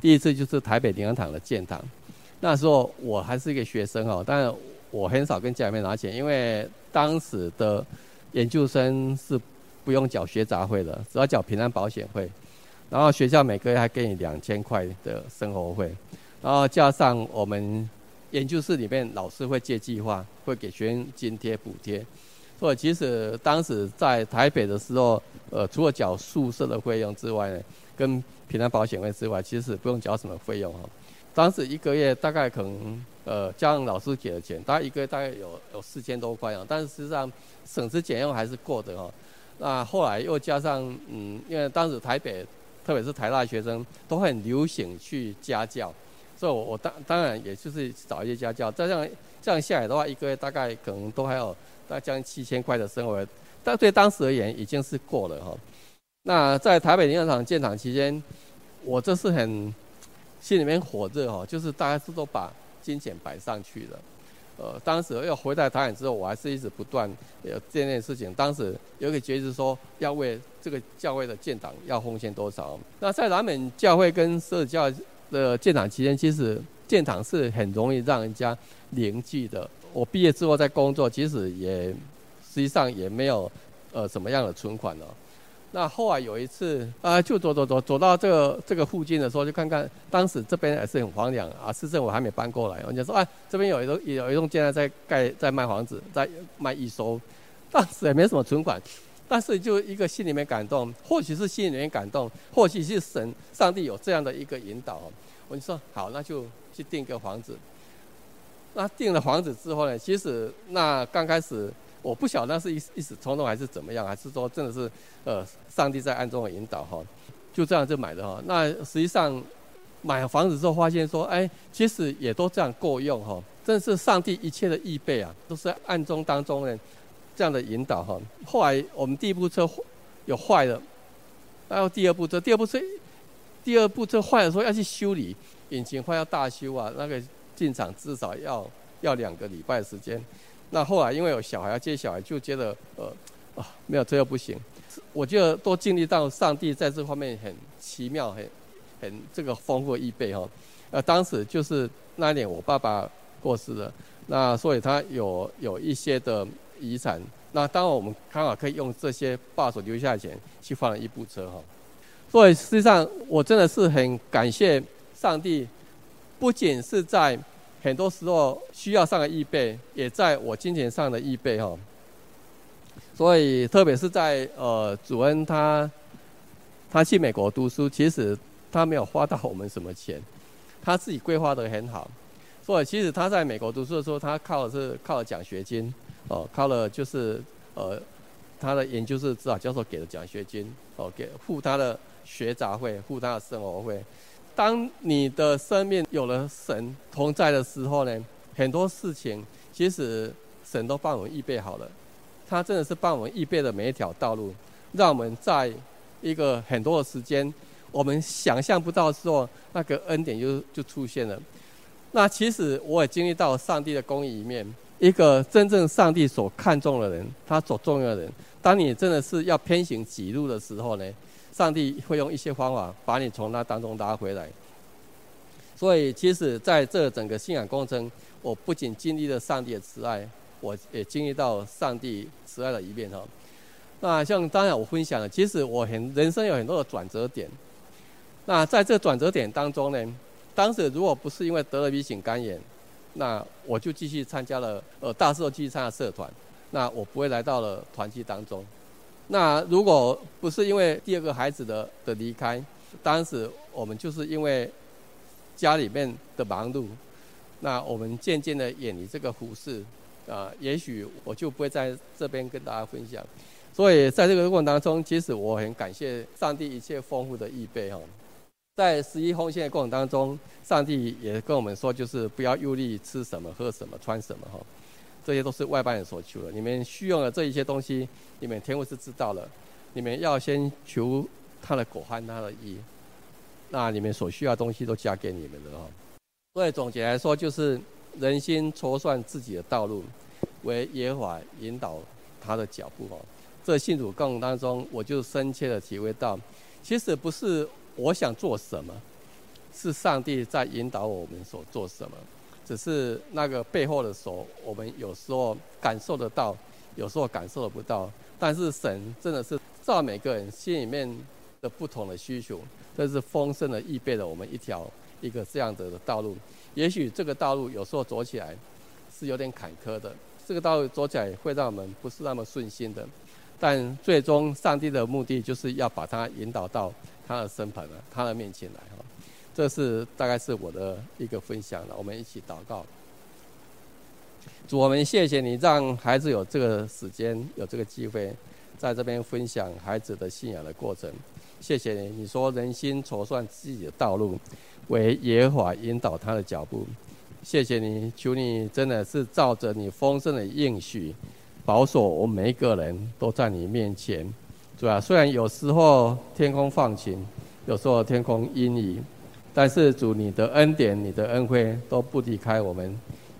第一次就是台北灵粮堂的建堂，那时候我还是一个学生哦，但我很少跟家里面拿钱，因为当时的研究生是不用缴学杂费的，只要缴平安保险费，然后学校每个月还给你两千块的生活费，然后加上我们研究室里面老师会借计划，会给学生津贴补贴。所以其实当时在台北的时候，呃，除了缴宿舍的费用之外呢，跟平安保险费之外，其实不用缴什么费用哈。当时一个月大概可能，呃，加上老师给的钱，大概一个月大概有有四千多块啊。但是实际上省吃俭用还是过的哈。那后来又加上，嗯，因为当时台北，特别是台大学生都很流行去家教，所以我我当当然也就是找一些家教。这样这样下来的话，一个月大概可能都还有。大概将近七千块的生活，但对当时而言已经是过了哈。那在台北灵粮堂建厂期间，我这是很心里面火热哦，就是大家是都把金钱摆上去了。呃，当时要回到台湾之后，我还是一直不断有这件事情。当时有一个决议说，要为这个教会的建堂要奉献多少。那在南美教会跟社教的建堂期间，其实建堂是很容易让人家凝聚的。我毕业之后在工作，其实也实际上也没有呃什么样的存款了。那后来有一次啊、就走走走走到这个这个附近的时候，就看看当时这边还是很荒凉啊，市政府还没搬过来。我就说啊，这边有一栋有一栋建在盖在卖房子，在卖预售，当时也没什么存款，但是就一个心里面感动，或许是心里面感动，或许是神上帝有这样的一个引导，我就说好，那就去订个房子。那订了房子之后呢，其实那刚开始。我不晓得是一一时冲动还是怎么样，还是说真的是呃上帝在暗中的引导哈，就这样就买的哈。那实际上买房子之后发现说，哎，其实也都这样够用哈，真是上帝一切的预备啊，都是暗中当中呢这样的引导哈。后来我们第一部车有坏了，然后第二部车，第二部车第二部车坏的时候要去修理，引擎坏要大修啊，那个进厂至少要要两个礼拜时间。那后来因为有小孩要接小孩，就觉得呃啊没有这又不行。我觉得都经历到上帝在这方面很奇妙、很很这个丰富的预备哈。呃，当时就是那一年我爸爸过世了，那所以他有有一些的遗产。那当我们刚好可以用这些爸所留下钱去换了一部车哈。所以实际上我真的是很感谢上帝，不仅是在。很多时候需要上的预备，也在我金钱上的预备哈。所以特别是在呃，主恩他他去美国读书，其实他没有花到我们什么钱，他自己规划得很好。所以其实他在美国读书的时候，他靠的是靠奖学金哦，靠了就是呃他的研究室指导教授给的奖学金哦，给付他的学杂费，付他的生活费。当你的生命有了神同在的时候呢，很多事情其实神都帮我们预备好了。他真的是帮我们预备的每一条道路，让我们在一个很多的时间，我们想象不到的时候，那个恩典就就出现了。那其实我也经历到上帝的公义一面，一个真正上帝所看重的人，他所重要的人，当你真的是要偏行己路的时候呢，上帝会用一些方法把你从那当中拉回来，所以其实在这整个信仰过程，我不仅经历了上帝的慈爱，我也经历到上帝慈爱的一面哈。那像当然我分享了，其实我很人生有很多的转折点。那在这转折点当中呢，当时如果不是因为得了乙型肝炎，那我就继续参加了呃大社继续参加社团，那我不会来到了团契当中。那如果不是因为第二个孩子的的离开，当时我们就是因为家里面的忙碌，那我们渐渐的远离这个服事，啊，也许我就不会在这边跟大家分享。所以在这个过程当中，其实我很感谢上帝一切丰富的预备哈。在十一奉献的过程当中，上帝也跟我们说，就是不要忧虑吃什么、喝什么、穿什么哈。这些都是外邦人所求的，你们需用的这一些东西，你们天父是知道的。你们要先求他的果和他的义，那你们所需要的东西都加给你们的哦。所以总结来说，就是人心筹算自己的道路，为耶和华引导他的脚步哦。这信主过程当中，我就深切的体会到，其实不是我想做什么，是上帝在引导我们所做什么。只是那个背后的手，我们有时候感受得到，有时候感受不到。但是神真的是照每个人心里面的不同的需求，这是丰盛的预备了我们一条一个这样子的道路。也许这个道路有时候走起来是有点坎坷的，这个道路走起来会让我们不是那么顺心的。但最终上帝的目的就是要把它引导到他的身旁了，他的面前来。这是大概是我的一个分享了，我们一起祷告。主，我们谢谢你，让孩子有这个时间，有这个机会，在这边分享孩子的信仰的过程。谢谢你，你说人心筹算自己的道路，为耶和华引导他的脚步。谢谢你，求你真的是照着你丰盛的应许，保守我们每一个人都在你面前。主啊，虽然有时候天空放晴，有时候天空阴雨。但是主，你的恩典、你的恩惠都不离开我们，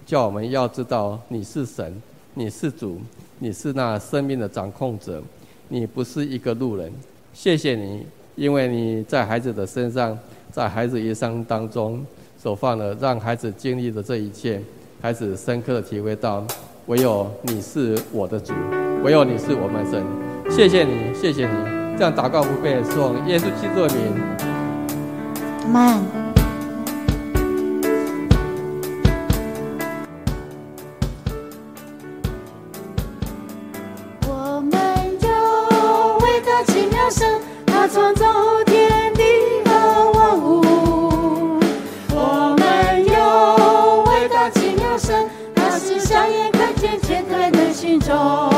叫我们要知道你是神，你是主，你是那生命的掌控者，你不是一个路人。谢谢你，因为你在孩子的身上，在孩子一生当中所放的，让孩子经历的这一切，孩子深刻的体会到，唯有你是我的主，唯有你是我们神。谢谢你，谢谢你。这样祷告不背诵，耶稣基督的名。慢。我们有伟大奇妙神，他创造天地和万物。我们有伟大奇妙神，他是瞎眼看见，揭开的心中。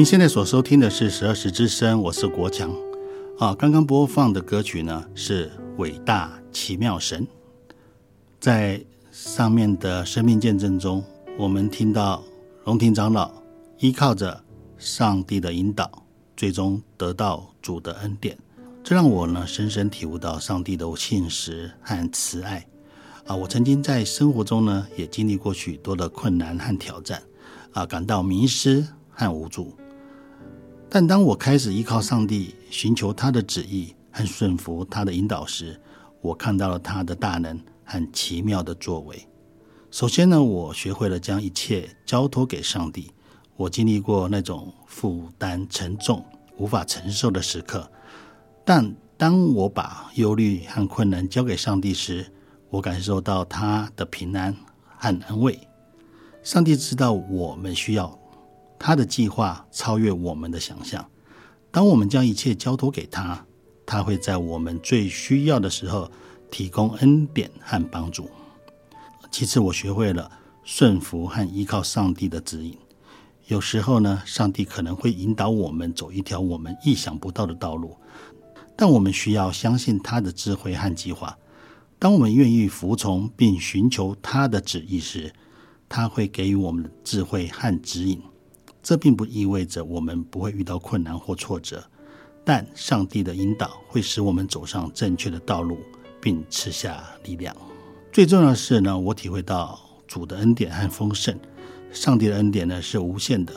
您现在所收听的是十二时之声，我是国强。啊，刚刚播放的歌曲呢是《伟大奇妙神》。在上面的生命见证中，我们听到龙庭长老依靠着上帝的引导，最终得到主的恩典。这让我呢深深体悟到上帝的信实和慈爱。啊，我曾经在生活中呢也经历过许多的困难和挑战，啊，感到迷失和无助。但当我开始依靠上帝，寻求他的旨意和顺服他的引导时，我看到了他的大能和奇妙的作为。首先呢，我学会了将一切交托给上帝。我经历过那种负担沉重、无法承受的时刻，但当我把忧虑和困难交给上帝时，我感受到他的平安和安慰。上帝知道我们需要。他的计划超越我们的想象。当我们将一切交托给他，他会在我们最需要的时候提供恩典和帮助。其次，我学会了顺服和依靠上帝的指引。有时候呢，上帝可能会引导我们走一条我们意想不到的道路，但我们需要相信他的智慧和计划。当我们愿意服从并寻求他的旨意时，他会给予我们的智慧和指引。这并不意味着我们不会遇到困难或挫折，但上帝的引导会使我们走上正确的道路，并赐下力量。最重要的是呢，我体会到主的恩典和丰盛。上帝的恩典呢是无限的，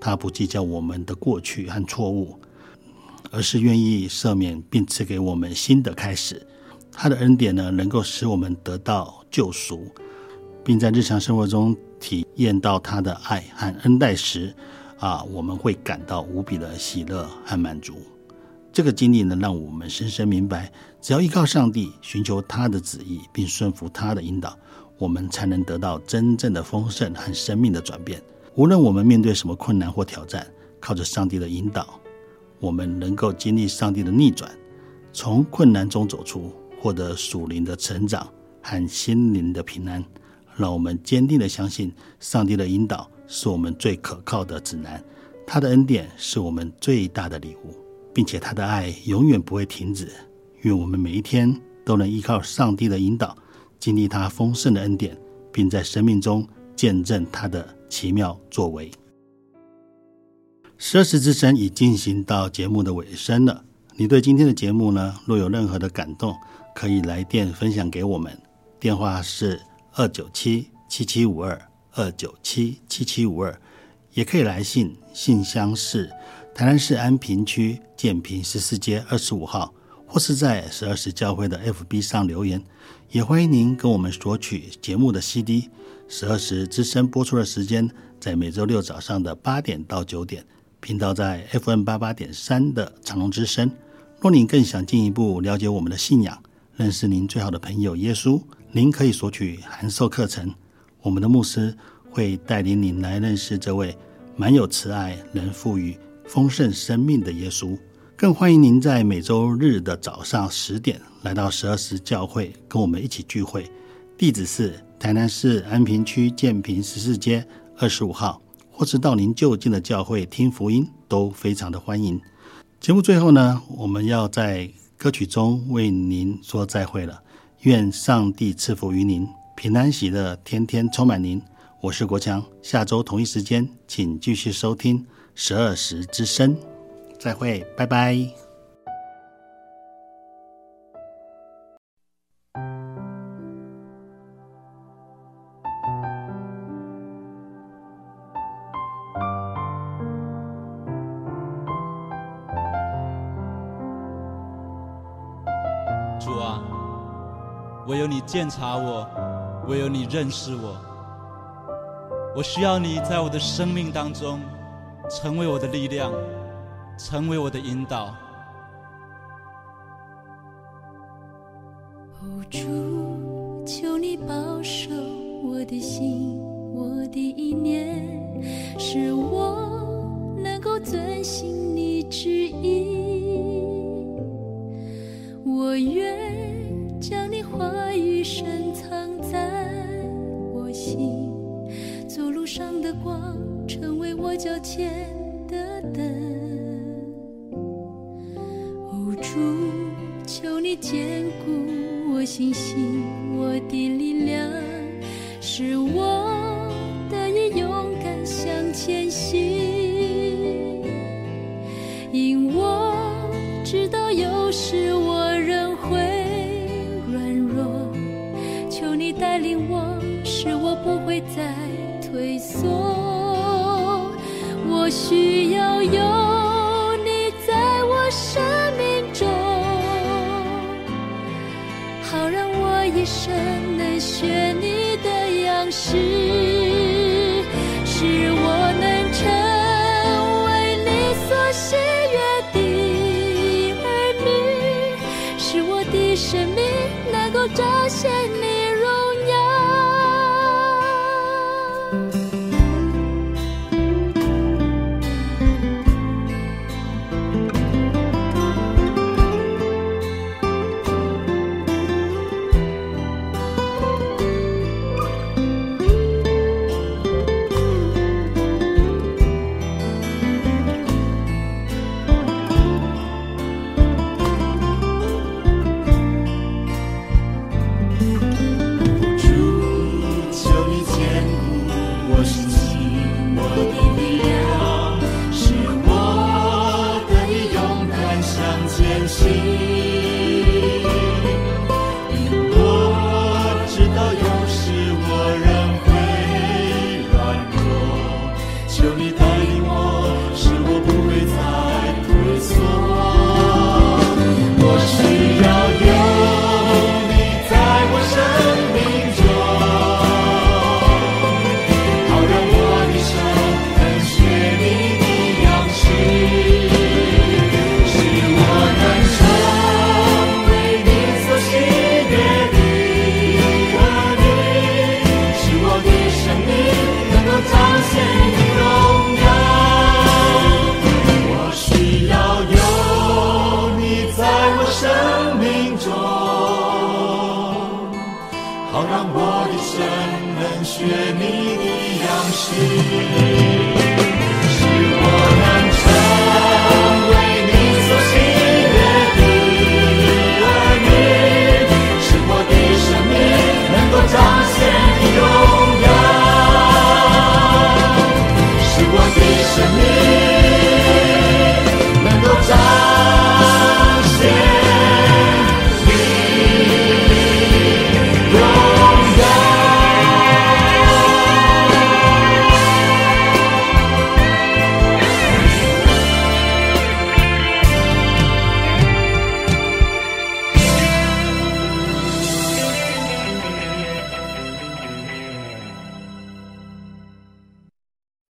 他不计较我们的过去和错误，而是愿意赦免并赐给我们新的开始。他的恩典呢，能够使我们得到救赎，并在日常生活中。体验到他的爱和恩待时，啊，我们会感到无比的喜乐和满足。这个经历呢，让我们深深明白，只要依靠上帝，寻求他的旨意，并顺服他的引导，我们才能得到真正的丰盛和生命的转变。无论我们面对什么困难或挑战，靠着上帝的引导，我们能够经历上帝的逆转，从困难中走出，获得属灵的成长和心灵的平安。让我们坚定的相信，上帝的引导是我们最可靠的指南，他的恩典是我们最大的礼物，并且他的爱永远不会停止。愿我们每一天都能依靠上帝的引导，经历他丰盛的恩典，并在生命中见证他的奇妙作为。十二时之声已进行到节目的尾声了。你对今天的节目呢，若有任何的感动，可以来电分享给我们，电话是。二九七七七五二二九七七七五二，也可以来信，信箱是台南市安平区建平十四街二十五号，或是在十二时教会的 FB 上留言。也欢迎您跟我们索取节目的 CD。十二时之声播出的时间在每周六早上的八点到九点，频道在 FM 八八点三的长荣之声。若您更想进一步了解我们的信仰，认识您最好的朋友耶稣，您可以索取函授课程。我们的牧师会带领您来认识这位满有慈爱、能赋予丰盛生命的耶稣。更欢迎您在每周日的早上十点来到十二时教会，跟我们一起聚会。地址是台南市安平区建平十四街二十五号，或是到您就近的教会听福音，都非常的欢迎。节目最后呢，我们要在歌曲中为您说再会了。愿上帝赐福于您，平安喜乐，天天充满您。我是国强，下周同一时间，请继续收听十二时之声。再会，拜拜。你鉴察我，唯有你认识我，我需要你在我的生命当中成为我的力量。成为我的引导。主，求你保守我的心，我的意念，使我能够遵行你旨意。我愿将你话语深藏在我心，走路上的光，成为我脚前的灯。主，求你坚固我信心，我的力量，是我